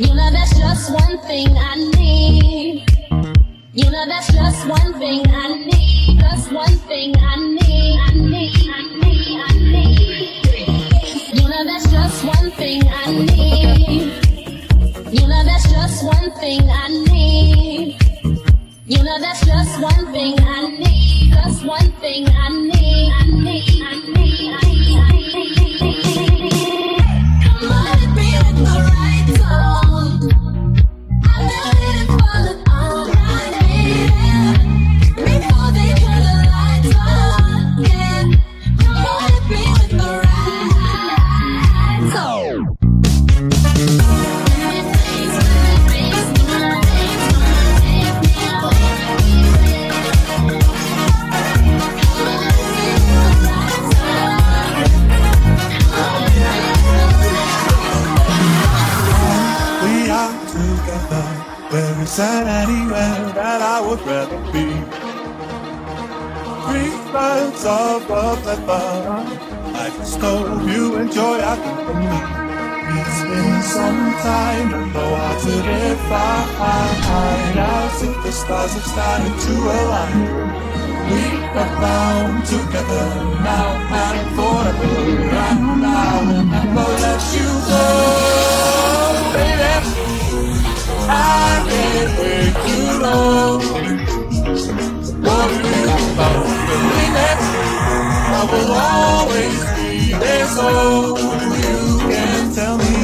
You know that's just one thing I need. You know that's just one thing I need. Just one thing I need. I need. I need. I need. You know that's just one thing I need. You know that's just one thing I need. You know that's just one thing I need. Just one thing I need. I need. I need. I need. look about every anywhere that I would rather be. Three birds of love that far. Life is cold, you enjoy our me. It's been some time, don't know how to define. Now since the stars have started to align, we are bound together now and you I will always be there so you can tell me.